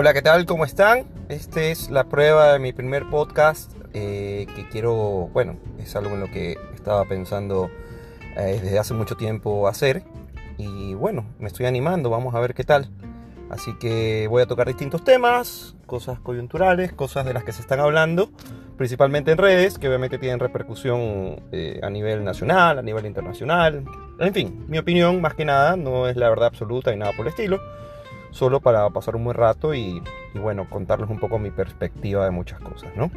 Hola, ¿qué tal? ¿Cómo están? Esta es la prueba de mi primer podcast eh, que quiero, bueno, es algo en lo que estaba pensando eh, desde hace mucho tiempo hacer y bueno, me estoy animando, vamos a ver qué tal. Así que voy a tocar distintos temas, cosas coyunturales, cosas de las que se están hablando, principalmente en redes, que obviamente tienen repercusión eh, a nivel nacional, a nivel internacional. En fin, mi opinión más que nada no es la verdad absoluta y nada por el estilo solo para pasar un buen rato y, bueno, contarles un poco mi perspectiva de muchas cosas, ¿no?